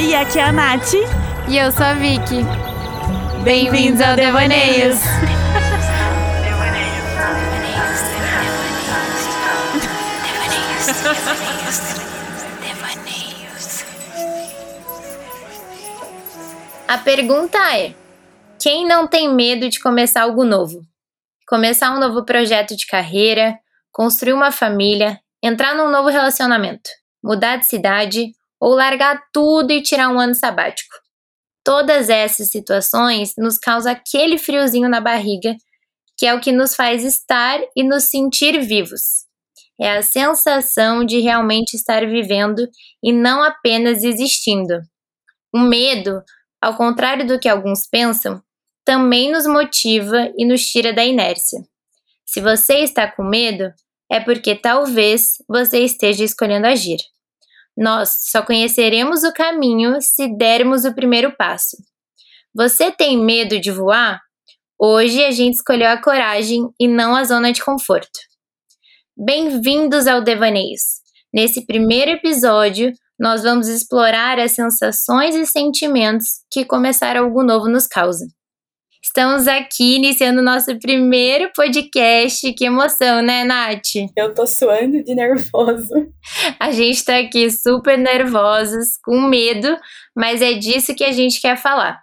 Oi, aqui é a Nath. E eu sou a Vicky. Bem-vindos ao Devaneios. A pergunta é: quem não tem medo de começar algo novo? Começar um novo projeto de carreira, construir uma família, entrar num novo relacionamento, mudar de cidade ou largar tudo e tirar um ano sabático. Todas essas situações nos causam aquele friozinho na barriga, que é o que nos faz estar e nos sentir vivos. É a sensação de realmente estar vivendo e não apenas existindo. O medo, ao contrário do que alguns pensam, também nos motiva e nos tira da inércia. Se você está com medo, é porque talvez você esteja escolhendo agir. Nós só conheceremos o caminho se dermos o primeiro passo. Você tem medo de voar? Hoje a gente escolheu a coragem e não a zona de conforto. Bem-vindos ao Devaneios. Nesse primeiro episódio, nós vamos explorar as sensações e sentimentos que começar algo novo nos causa. Estamos aqui iniciando o nosso primeiro podcast. Que emoção, né, Nath? Eu tô suando de nervoso. A gente tá aqui super nervosas, com medo, mas é disso que a gente quer falar.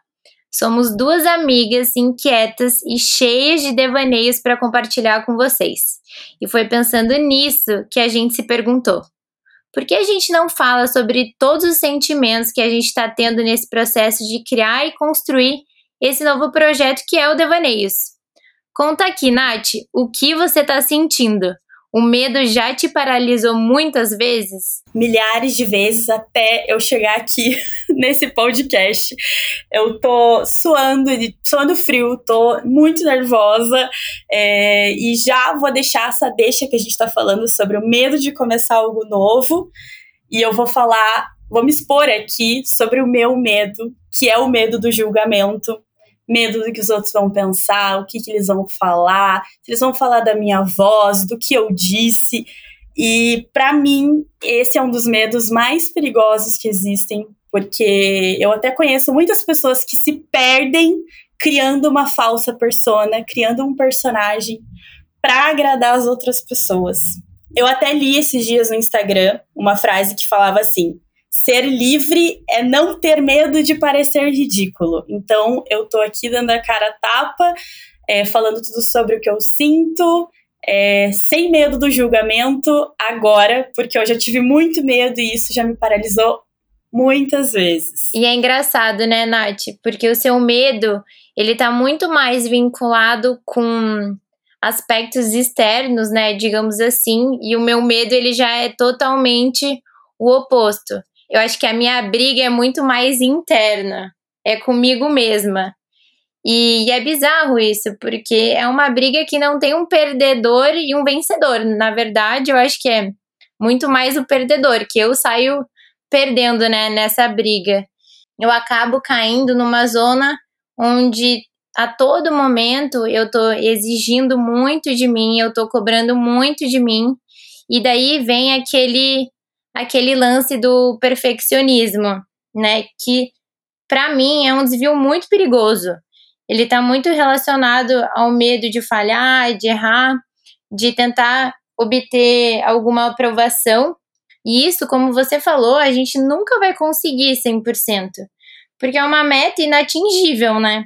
Somos duas amigas inquietas e cheias de devaneios para compartilhar com vocês. E foi pensando nisso que a gente se perguntou: por que a gente não fala sobre todos os sentimentos que a gente está tendo nesse processo de criar e construir esse novo projeto que é o Devaneios. Conta aqui, Nath, o que você está sentindo? O medo já te paralisou muitas vezes? Milhares de vezes até eu chegar aqui nesse podcast. Eu tô suando, suando frio, tô muito nervosa é, e já vou deixar essa deixa que a gente tá falando sobre o medo de começar algo novo. E eu vou falar, vou me expor aqui sobre o meu medo, que é o medo do julgamento medo do que os outros vão pensar, o que, que eles vão falar, se eles vão falar da minha voz, do que eu disse. E para mim, esse é um dos medos mais perigosos que existem, porque eu até conheço muitas pessoas que se perdem criando uma falsa persona, criando um personagem para agradar as outras pessoas. Eu até li esses dias no Instagram uma frase que falava assim: ser livre é não ter medo de parecer ridículo. Então, eu tô aqui dando a cara a tapa, é, falando tudo sobre o que eu sinto, é, sem medo do julgamento agora, porque eu já tive muito medo e isso já me paralisou muitas vezes. E é engraçado, né, Nath? Porque o seu medo, ele tá muito mais vinculado com aspectos externos, né, digamos assim, e o meu medo ele já é totalmente o oposto eu acho que a minha briga é muito mais interna, é comigo mesma. E, e é bizarro isso, porque é uma briga que não tem um perdedor e um vencedor. Na verdade, eu acho que é muito mais o perdedor, que eu saio perdendo né, nessa briga. Eu acabo caindo numa zona onde a todo momento eu tô exigindo muito de mim, eu tô cobrando muito de mim, e daí vem aquele aquele lance do perfeccionismo, né? Que para mim é um desvio muito perigoso. Ele está muito relacionado ao medo de falhar, de errar, de tentar obter alguma aprovação. E isso, como você falou, a gente nunca vai conseguir 100%, porque é uma meta inatingível, né?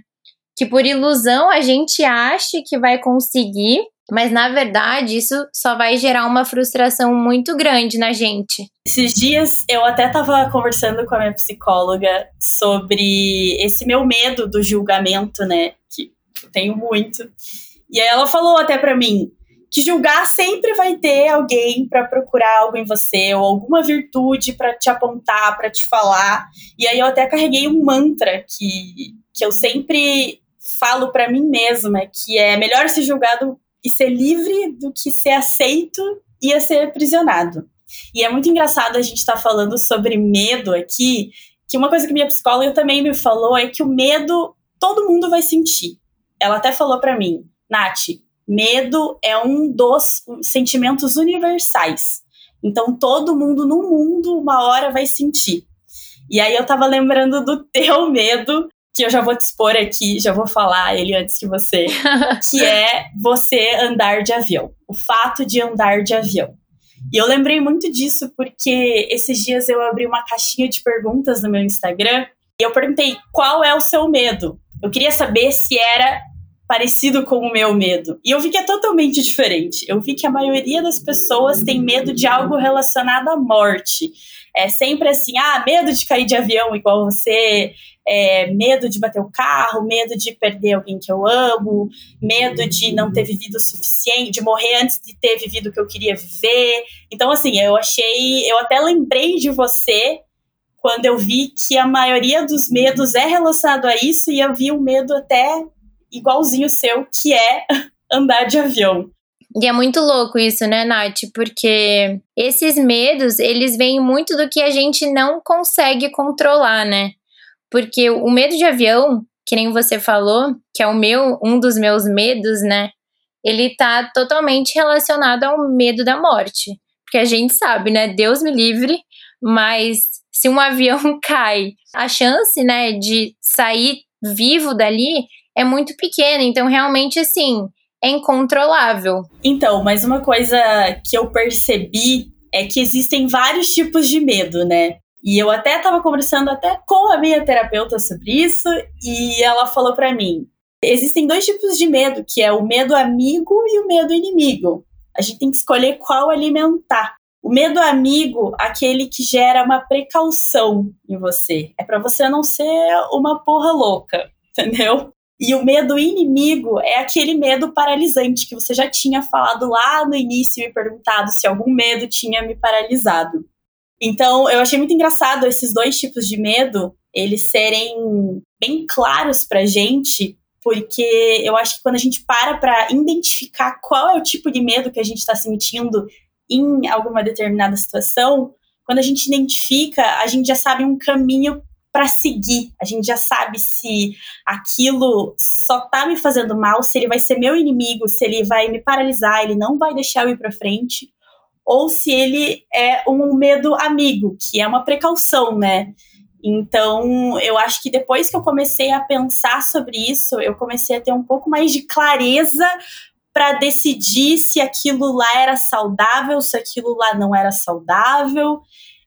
Que por ilusão a gente acha que vai conseguir, mas na verdade, isso só vai gerar uma frustração muito grande na gente. Esses dias eu até estava conversando com a minha psicóloga sobre esse meu medo do julgamento, né? Que eu tenho muito. E aí ela falou até para mim que julgar sempre vai ter alguém para procurar algo em você ou alguma virtude para te apontar, para te falar. E aí eu até carreguei um mantra que, que eu sempre falo para mim mesma, que é melhor ser julgado e ser livre do que ser aceito e a ser aprisionado. E é muito engraçado a gente estar tá falando sobre medo aqui, que uma coisa que minha psicóloga também me falou é que o medo todo mundo vai sentir. Ela até falou para mim, Nath, medo é um dos sentimentos universais. Então todo mundo no mundo uma hora vai sentir. E aí eu tava lembrando do teu medo, que eu já vou te expor aqui, já vou falar ele antes que você, que é você andar de avião. O fato de andar de avião. E eu lembrei muito disso porque esses dias eu abri uma caixinha de perguntas no meu Instagram e eu perguntei qual é o seu medo. Eu queria saber se era parecido com o meu medo. E eu vi que é totalmente diferente. Eu vi que a maioria das pessoas tem medo de algo relacionado à morte. É sempre assim, ah, medo de cair de avião igual você, é, medo de bater o carro, medo de perder alguém que eu amo, medo de não ter vivido o suficiente, de morrer antes de ter vivido o que eu queria viver. Então, assim, eu achei, eu até lembrei de você quando eu vi que a maioria dos medos é relacionado a isso e eu vi um medo até igualzinho o seu, que é andar de avião. E é muito louco isso, né, Nath? Porque esses medos, eles vêm muito do que a gente não consegue controlar, né? Porque o medo de avião, que nem você falou, que é o meu, um dos meus medos, né? Ele tá totalmente relacionado ao medo da morte. Porque a gente sabe, né? Deus me livre, mas se um avião cai, a chance, né, de sair vivo dali é muito pequena. Então, realmente, assim, é incontrolável. Então, mas uma coisa que eu percebi é que existem vários tipos de medo, né? E eu até estava conversando até com a minha terapeuta sobre isso e ela falou para mim: existem dois tipos de medo, que é o medo amigo e o medo inimigo. A gente tem que escolher qual alimentar. O medo amigo, aquele que gera uma precaução em você, é para você não ser uma porra louca, entendeu? E o medo inimigo é aquele medo paralisante que você já tinha falado lá no início e perguntado se algum medo tinha me paralisado. Então, eu achei muito engraçado esses dois tipos de medo, eles serem bem claros pra gente, porque eu acho que quando a gente para para identificar qual é o tipo de medo que a gente está sentindo em alguma determinada situação, quando a gente identifica, a gente já sabe um caminho para seguir. A gente já sabe se aquilo só tá me fazendo mal, se ele vai ser meu inimigo, se ele vai me paralisar, ele não vai deixar eu ir para frente, ou se ele é um medo amigo, que é uma precaução, né? Então, eu acho que depois que eu comecei a pensar sobre isso, eu comecei a ter um pouco mais de clareza para decidir se aquilo lá era saudável, se aquilo lá não era saudável.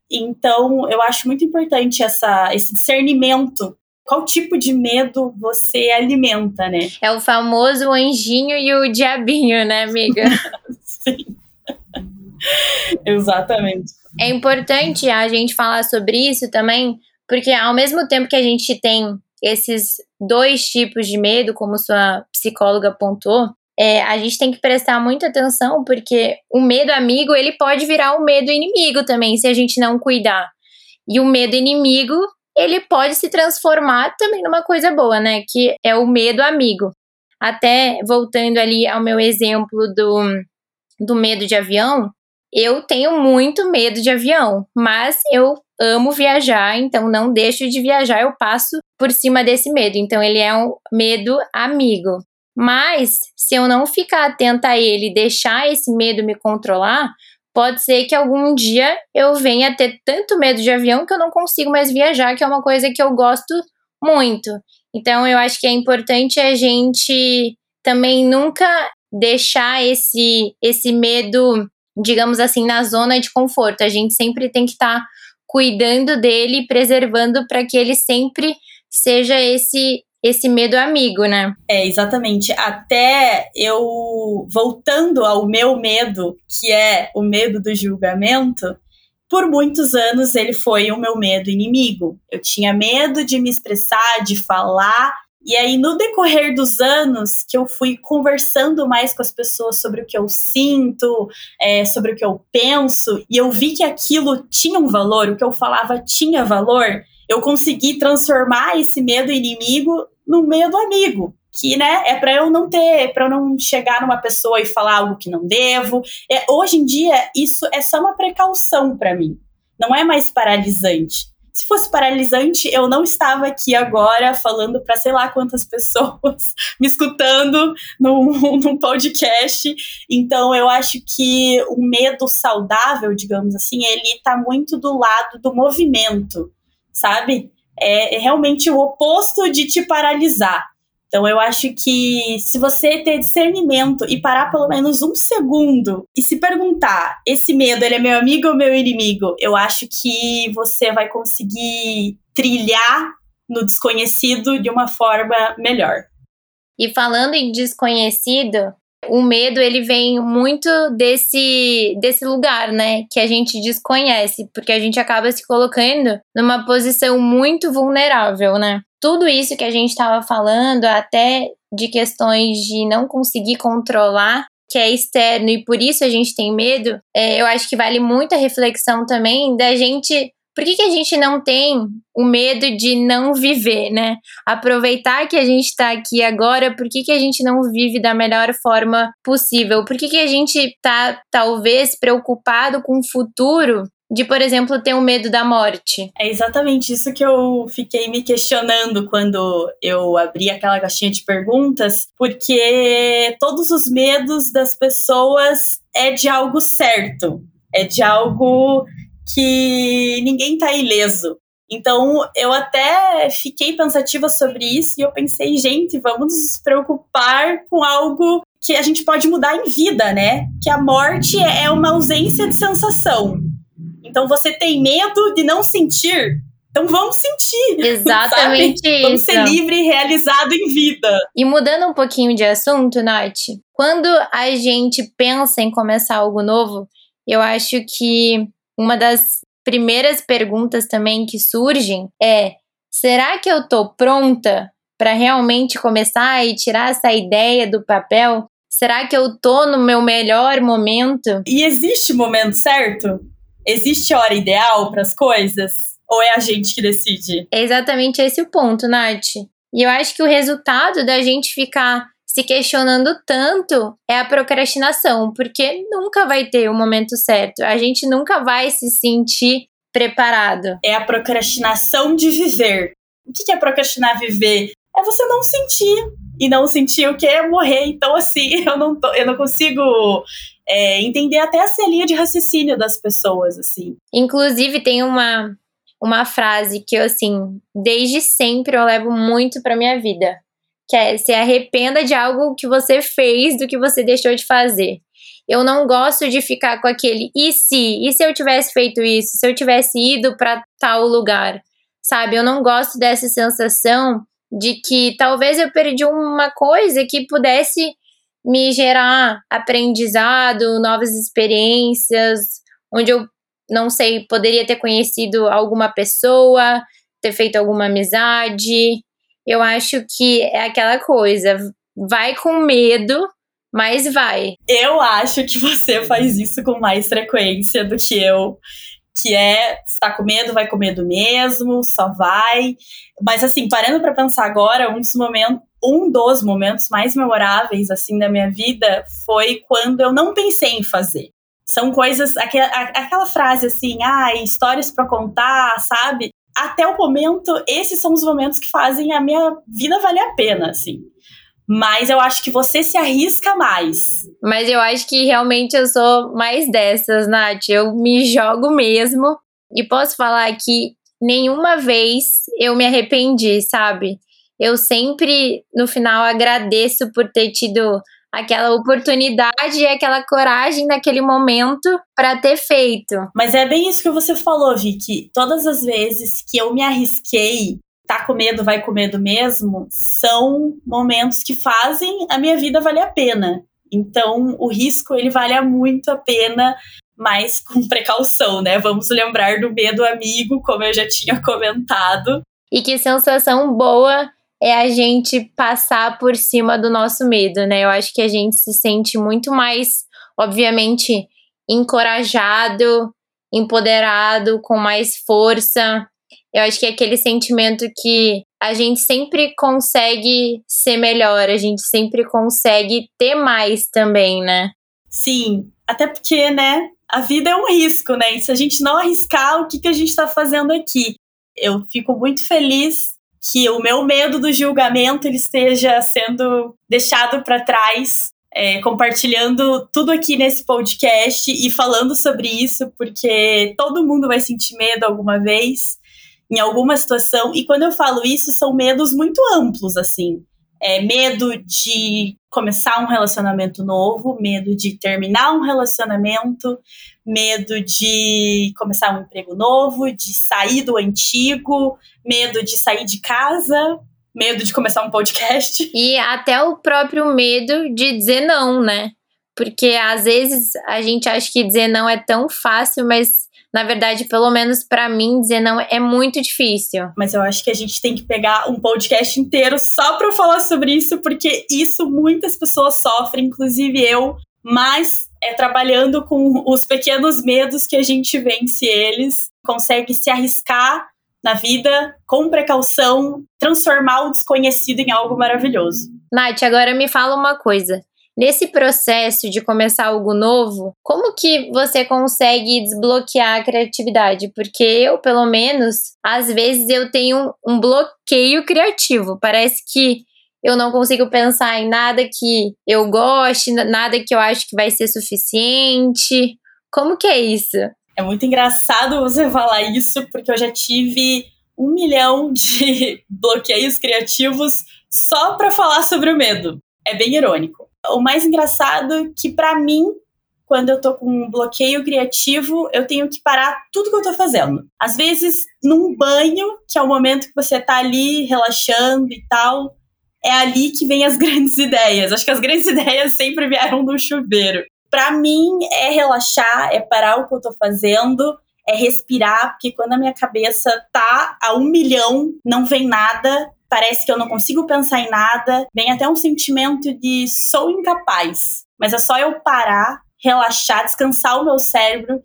Então, eu acho muito importante essa, esse discernimento. Qual tipo de medo você alimenta, né? É o famoso anjinho e o diabinho, né, amiga? Exatamente. É importante a gente falar sobre isso também, porque ao mesmo tempo que a gente tem esses dois tipos de medo, como sua psicóloga apontou, é, a gente tem que prestar muita atenção, porque o medo amigo, ele pode virar um medo inimigo também, se a gente não cuidar. E o medo inimigo, ele pode se transformar também numa coisa boa, né? Que é o medo amigo. Até voltando ali ao meu exemplo do, do medo de avião, eu tenho muito medo de avião, mas eu amo viajar, então não deixo de viajar, eu passo por cima desse medo. Então ele é um medo amigo. Mas se eu não ficar atenta a ele deixar esse medo me controlar, pode ser que algum dia eu venha a ter tanto medo de avião que eu não consigo mais viajar, que é uma coisa que eu gosto muito. Então eu acho que é importante a gente também nunca deixar esse esse medo, digamos assim, na zona de conforto. A gente sempre tem que estar tá cuidando dele, preservando para que ele sempre seja esse esse medo amigo, né? É, exatamente. Até eu voltando ao meu medo, que é o medo do julgamento, por muitos anos ele foi o meu medo inimigo. Eu tinha medo de me expressar, de falar. E aí, no decorrer dos anos, que eu fui conversando mais com as pessoas sobre o que eu sinto, é, sobre o que eu penso, e eu vi que aquilo tinha um valor, o que eu falava tinha valor, eu consegui transformar esse medo inimigo no meio do amigo, que né, é para eu não ter, para eu não chegar numa pessoa e falar algo que não devo. É, hoje em dia isso é só uma precaução para mim. Não é mais paralisante. Se fosse paralisante, eu não estava aqui agora falando para sei lá quantas pessoas me escutando num, num podcast. Então, eu acho que o medo saudável, digamos assim, ele está muito do lado do movimento sabe? É, é realmente o oposto de te paralisar. Então, eu acho que se você ter discernimento e parar pelo menos um segundo e se perguntar: esse medo, ele é meu amigo ou meu inimigo? Eu acho que você vai conseguir trilhar no desconhecido de uma forma melhor. E falando em desconhecido, o medo ele vem muito desse desse lugar, né, que a gente desconhece, porque a gente acaba se colocando numa posição muito vulnerável, né? tudo isso que a gente estava falando, até de questões de não conseguir controlar, que é externo e por isso a gente tem medo, é, eu acho que vale muito a reflexão também da gente. Por que, que a gente não tem o medo de não viver, né? Aproveitar que a gente está aqui agora, por que, que a gente não vive da melhor forma possível? Por que, que a gente está, talvez, preocupado com o futuro de, por exemplo, ter um medo da morte? É exatamente isso que eu fiquei me questionando quando eu abri aquela caixinha de perguntas, porque todos os medos das pessoas é de algo certo, é de algo que ninguém tá ileso. Então, eu até fiquei pensativa sobre isso e eu pensei, gente, vamos nos preocupar com algo que a gente pode mudar em vida, né? Que a morte é uma ausência de sensação. Então você tem medo de não sentir. Então vamos sentir. Exatamente sabe? isso. Vamos ser livre e realizado em vida. E mudando um pouquinho de assunto, Nath, quando a gente pensa em começar algo novo, eu acho que uma das primeiras perguntas também que surgem é: será que eu tô pronta para realmente começar e tirar essa ideia do papel? Será que eu tô no meu melhor momento? E existe o momento certo? Existe hora ideal para as coisas? Ou é a gente que decide? É exatamente esse o ponto, Nath. E eu acho que o resultado da gente ficar se questionando tanto é a procrastinação, porque nunca vai ter o momento certo. A gente nunca vai se sentir preparado. É a procrastinação de viver. O que é procrastinar viver? É você não sentir. E não sentir o que é morrer. Então, assim, eu não, tô, eu não consigo é, entender até essa linha de raciocínio das pessoas, assim. Inclusive, tem uma, uma frase que eu, assim, desde sempre eu levo muito pra minha vida. Que é, se arrependa de algo que você fez do que você deixou de fazer. Eu não gosto de ficar com aquele e se, e se eu tivesse feito isso, se eu tivesse ido para tal lugar, sabe? Eu não gosto dessa sensação de que talvez eu perdi uma coisa que pudesse me gerar aprendizado, novas experiências, onde eu não sei, poderia ter conhecido alguma pessoa, ter feito alguma amizade. Eu acho que é aquela coisa, vai com medo, mas vai. Eu acho que você faz isso com mais frequência do que eu que é está com medo, vai com medo mesmo, só vai. Mas assim, parando para pensar agora, um dos momentos, um dos momentos mais memoráveis assim da minha vida foi quando eu não pensei em fazer. São coisas, aquela, aquela frase assim, ah, histórias para contar, sabe? Até o momento, esses são os momentos que fazem a minha vida valer a pena, assim. Mas eu acho que você se arrisca mais. Mas eu acho que realmente eu sou mais dessas, Nath. Eu me jogo mesmo. E posso falar que nenhuma vez eu me arrependi, sabe? Eu sempre, no final, agradeço por ter tido aquela oportunidade e aquela coragem naquele momento para ter feito. Mas é bem isso que você falou, Vicky. Todas as vezes que eu me arrisquei tá com medo, vai com medo mesmo, são momentos que fazem a minha vida valer a pena. Então, o risco, ele vale muito a pena, mas com precaução, né? Vamos lembrar do medo amigo, como eu já tinha comentado. E que sensação boa é a gente passar por cima do nosso medo, né? Eu acho que a gente se sente muito mais, obviamente, encorajado, empoderado, com mais força, eu acho que é aquele sentimento que a gente sempre consegue ser melhor, a gente sempre consegue ter mais também, né? Sim, até porque, né, a vida é um risco, né? E se a gente não arriscar, o que, que a gente está fazendo aqui? Eu fico muito feliz que o meu medo do julgamento ele esteja sendo deixado para trás, é, compartilhando tudo aqui nesse podcast e falando sobre isso, porque todo mundo vai sentir medo alguma vez. em alguma situação. E quando eu falo isso, são medos muito amplos, assim. É medo de começar um relacionamento novo, medo de terminar um relacionamento, medo de começar um emprego novo, de sair do antigo, medo de sair de casa, medo de começar um podcast. E até o próprio medo de dizer não, né? Porque às vezes a gente acha que dizer não é tão fácil, mas na verdade, pelo menos para mim, dizer não é muito difícil. Mas eu acho que a gente tem que pegar um podcast inteiro só para falar sobre isso, porque isso muitas pessoas sofrem, inclusive eu, mas é trabalhando com os pequenos medos que a gente vence eles, consegue se arriscar na vida com precaução, transformar o desconhecido em algo maravilhoso. Nath, agora me fala uma coisa. Nesse processo de começar algo novo, como que você consegue desbloquear a criatividade? Porque eu, pelo menos, às vezes eu tenho um bloqueio criativo. Parece que eu não consigo pensar em nada que eu goste, nada que eu acho que vai ser suficiente. Como que é isso? É muito engraçado você falar isso, porque eu já tive um milhão de bloqueios criativos só para falar sobre o medo. É bem irônico. O mais engraçado é que para mim, quando eu tô com um bloqueio criativo, eu tenho que parar tudo que eu tô fazendo. Às vezes, num banho, que é o momento que você tá ali relaxando e tal, é ali que vem as grandes ideias. Acho que as grandes ideias sempre vieram no chuveiro. Para mim, é relaxar, é parar o que eu tô fazendo, é respirar, porque quando a minha cabeça tá a um milhão, não vem nada, parece que eu não consigo pensar em nada, vem até um sentimento de sou incapaz. Mas é só eu parar, relaxar, descansar o meu cérebro,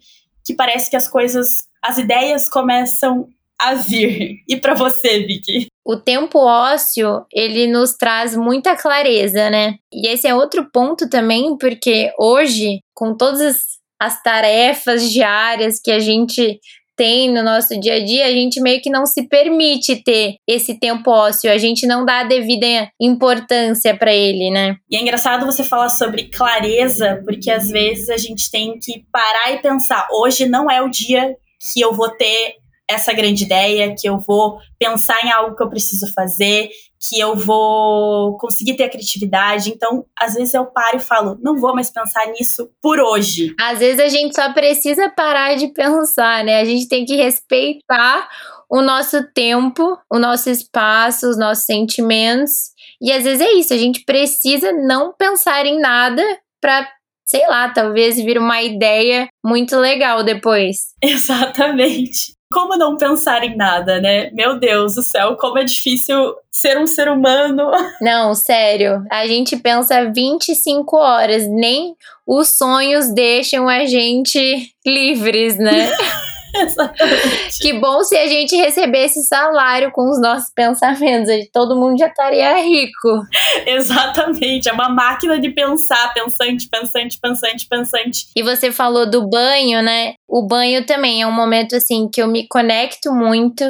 que parece que as coisas, as ideias começam a vir. E para você, Vicky? O tempo ósseo, ele nos traz muita clareza, né? E esse é outro ponto também, porque hoje, com todas as tarefas diárias que a gente tem no nosso dia a dia, a gente meio que não se permite ter esse tempo ósseo, a gente não dá a devida importância para ele, né? E é engraçado você falar sobre clareza, porque às vezes a gente tem que parar e pensar, hoje não é o dia que eu vou ter essa grande ideia, que eu vou pensar em algo que eu preciso fazer, que eu vou conseguir ter a criatividade. Então, às vezes eu paro e falo, não vou mais pensar nisso por hoje. Às vezes a gente só precisa parar de pensar, né? A gente tem que respeitar o nosso tempo, o nosso espaço, os nossos sentimentos. E às vezes é isso, a gente precisa não pensar em nada para sei lá, talvez vir uma ideia muito legal depois. Exatamente como não pensar em nada, né? Meu Deus do céu, como é difícil ser um ser humano. Não, sério. A gente pensa 25 horas, nem os sonhos deixam a gente livres, né? Exatamente. Que bom se a gente recebesse salário com os nossos pensamentos. Todo mundo já estaria rico. Exatamente. É uma máquina de pensar, pensante, pensante, pensante, pensante. E você falou do banho, né? O banho também é um momento assim que eu me conecto muito.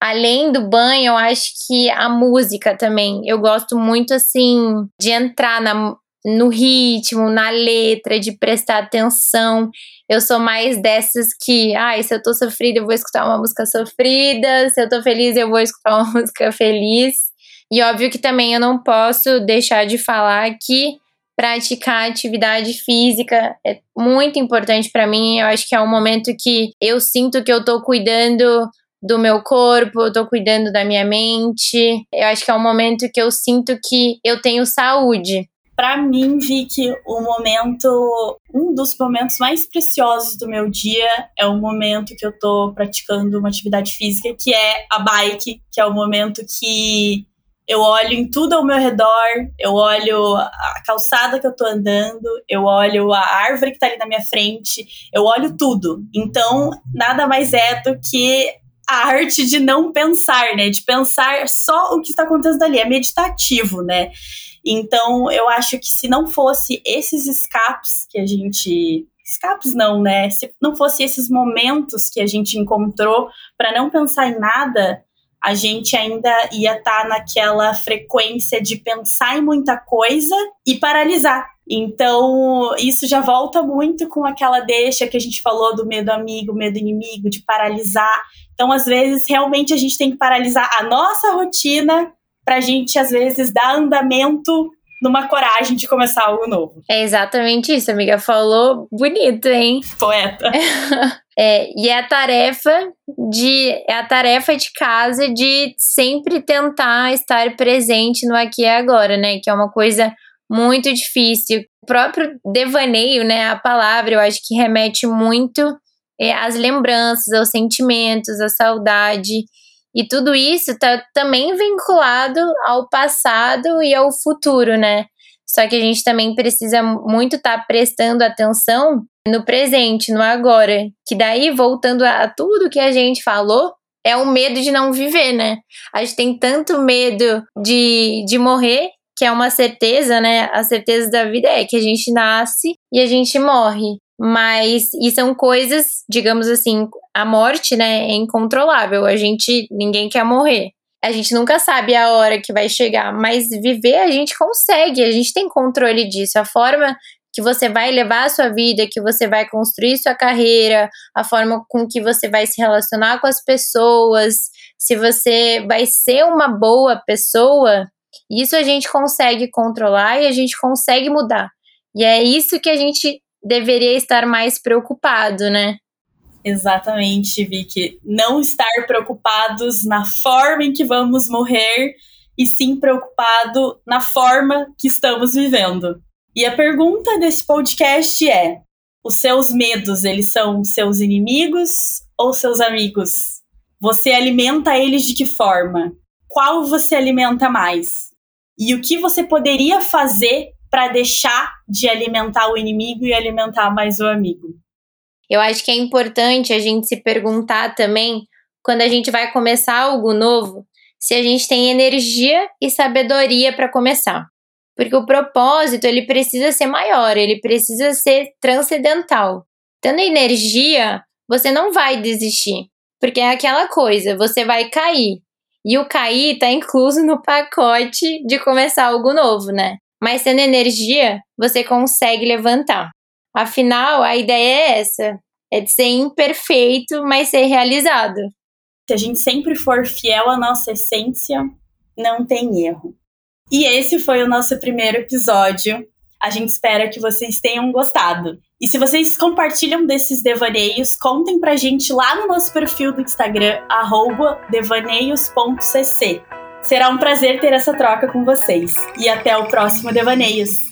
Além do banho, eu acho que a música também. Eu gosto muito assim de entrar na, no ritmo, na letra, de prestar atenção. Eu sou mais dessas que, ai, ah, se eu tô sofrida, eu vou escutar uma música sofrida, se eu tô feliz, eu vou escutar uma música feliz. E óbvio que também eu não posso deixar de falar que praticar atividade física é muito importante para mim. Eu acho que é um momento que eu sinto que eu tô cuidando do meu corpo, eu tô cuidando da minha mente. Eu acho que é um momento que eu sinto que eu tenho saúde para mim, vi que o momento, um dos momentos mais preciosos do meu dia é o momento que eu tô praticando uma atividade física, que é a bike, que é o momento que eu olho em tudo ao meu redor, eu olho a calçada que eu tô andando, eu olho a árvore que tá ali na minha frente, eu olho tudo. Então, nada mais é do que a arte de não pensar, né? De pensar só o que está acontecendo ali. É meditativo, né? Então, eu acho que se não fosse esses escapes que a gente. Escapes não, né? Se não fosse esses momentos que a gente encontrou para não pensar em nada, a gente ainda ia estar tá naquela frequência de pensar em muita coisa e paralisar. Então, isso já volta muito com aquela deixa que a gente falou do medo amigo, medo inimigo, de paralisar. Então, às vezes, realmente a gente tem que paralisar a nossa rotina para a gente, às vezes, dar andamento numa coragem de começar algo novo. É exatamente isso, amiga. Falou bonito, hein? Poeta. é, e é a tarefa de é a tarefa de casa de sempre tentar estar presente no aqui e agora, né? Que é uma coisa muito difícil. O próprio devaneio, né? A palavra, eu acho que remete muito é, às lembranças, aos sentimentos, à saudade. E tudo isso está também vinculado ao passado e ao futuro, né? Só que a gente também precisa muito estar tá prestando atenção no presente, no agora. Que daí, voltando a tudo que a gente falou, é o medo de não viver, né? A gente tem tanto medo de, de morrer, que é uma certeza, né? A certeza da vida é que a gente nasce e a gente morre. Mas e são coisas, digamos assim, a morte, né, é incontrolável. A gente ninguém quer morrer. A gente nunca sabe a hora que vai chegar, mas viver a gente consegue, a gente tem controle disso. A forma que você vai levar a sua vida, que você vai construir sua carreira, a forma com que você vai se relacionar com as pessoas, se você vai ser uma boa pessoa, isso a gente consegue controlar e a gente consegue mudar. E é isso que a gente deveria estar mais preocupado, né? Exatamente, Vicky. Não estar preocupados na forma em que vamos morrer, e sim preocupado na forma que estamos vivendo. E a pergunta desse podcast é: os seus medos, eles são seus inimigos ou seus amigos? Você alimenta eles de que forma? Qual você alimenta mais? E o que você poderia fazer para deixar de alimentar o inimigo e alimentar mais o amigo. Eu acho que é importante a gente se perguntar também, quando a gente vai começar algo novo, se a gente tem energia e sabedoria para começar. Porque o propósito, ele precisa ser maior, ele precisa ser transcendental. Tendo energia, você não vai desistir. Porque é aquela coisa, você vai cair. E o cair está incluso no pacote de começar algo novo, né? Mas tendo energia, você consegue levantar. Afinal, a ideia é essa: é de ser imperfeito, mas ser realizado. Se a gente sempre for fiel à nossa essência, não tem erro. E esse foi o nosso primeiro episódio. A gente espera que vocês tenham gostado. E se vocês compartilham desses devaneios, contem pra gente lá no nosso perfil do Instagram, devaneios.cc. Será um prazer ter essa troca com vocês. E até o próximo Devaneios!